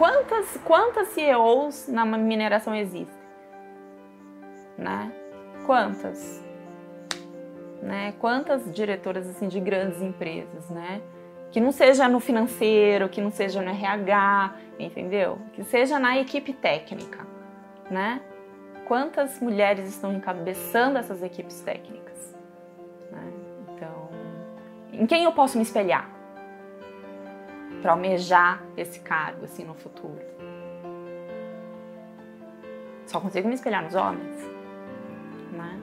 quantas, quantas CEOs na mineração existem? Né? Quantas? Né? Quantas diretoras assim de grandes empresas, né? Que não seja no financeiro, que não seja no RH, entendeu? Que seja na equipe técnica, né? Quantas mulheres estão encabeçando essas equipes técnicas? Né? Então, em quem eu posso me espelhar para almejar esse cargo assim no futuro? Só consigo me espelhar nos homens, né?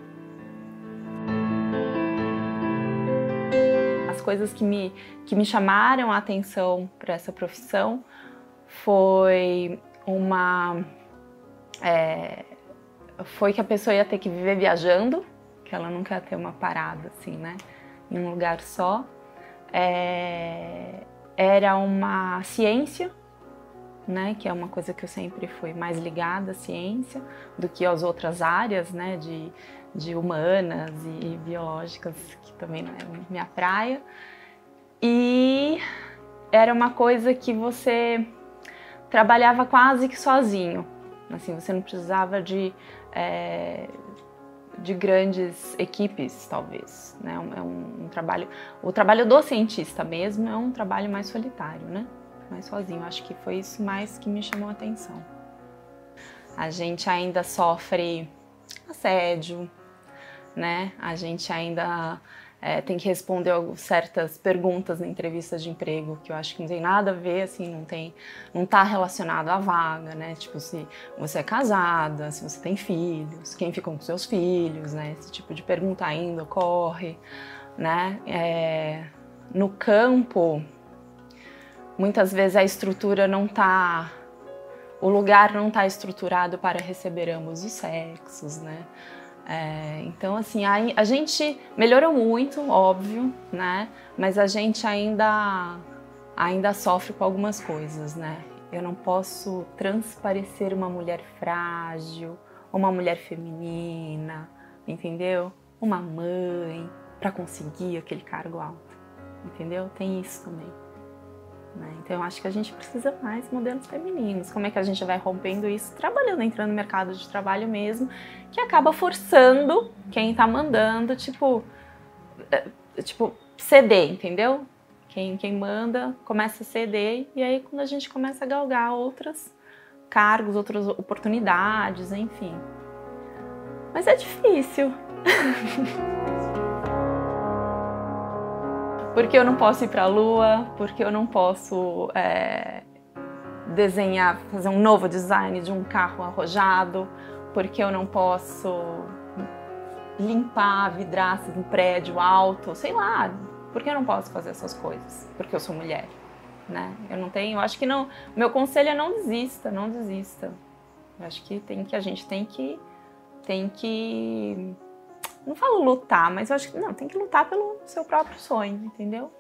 As coisas que me, que me chamaram a atenção para essa profissão foi uma é, foi que a pessoa ia ter que viver viajando, que ela nunca ia ter uma parada assim, né, em um lugar só. É, era uma ciência, né, que é uma coisa que eu sempre fui mais ligada à ciência do que às outras áreas, né, de, de humanas e biológicas, que também não é minha praia. E era uma coisa que você trabalhava quase que sozinho. Assim, você não precisava de, é, de grandes equipes, talvez. Né? É um, um, trabalho. O trabalho do cientista mesmo é um trabalho mais solitário, né? Mais sozinho. Acho que foi isso mais que me chamou a atenção. A gente ainda sofre assédio, né? A gente ainda é, tem que responder certas perguntas na entrevista de emprego que eu acho que não tem nada a ver, assim, não tem, não está relacionado à vaga, né? Tipo se você é casada, se você tem filhos, quem fica com seus filhos, né? Esse tipo de pergunta ainda ocorre, né? É, no campo, muitas vezes a estrutura não está, o lugar não está estruturado para receber ambos os sexos, né? É, então, assim, a, a, gente melhorou muito, óbvio, né? Mas a gente ainda, ainda sofre com algumas coisas, né? Eu não posso transparecer uma mulher frágil, uma mulher feminina, entendeu? Uma mãe, para conseguir aquele cargo alto, entendeu? Tem isso também. Então eu acho que a gente precisa mais modelos femininos. Como é que a gente vai rompendo isso? Trabalhando, entrando no mercado de trabalho mesmo, que acaba forçando quem está mandando, tipo, eh, tipo, ceder, entendeu? Quem, quem manda começa a ceder e aí quando a gente começa a galgar outros cargos, outras oportunidades, enfim. Mas é difícil. porque eu não posso ir para a lua, porque eu não posso é, desenhar, fazer um novo design de um carro arrojado, porque eu não posso limpar a vidraça de um prédio alto, sei lá, porque eu não posso fazer essas coisas, porque eu sou mulher, né? Eu não tenho, eu acho que não, meu conselho é não desista, não desista. Eu acho que tem que a gente tem que tem que falo lutar, mas eu acho que não, tem que lutar pelo seu próprio sonho, entendeu?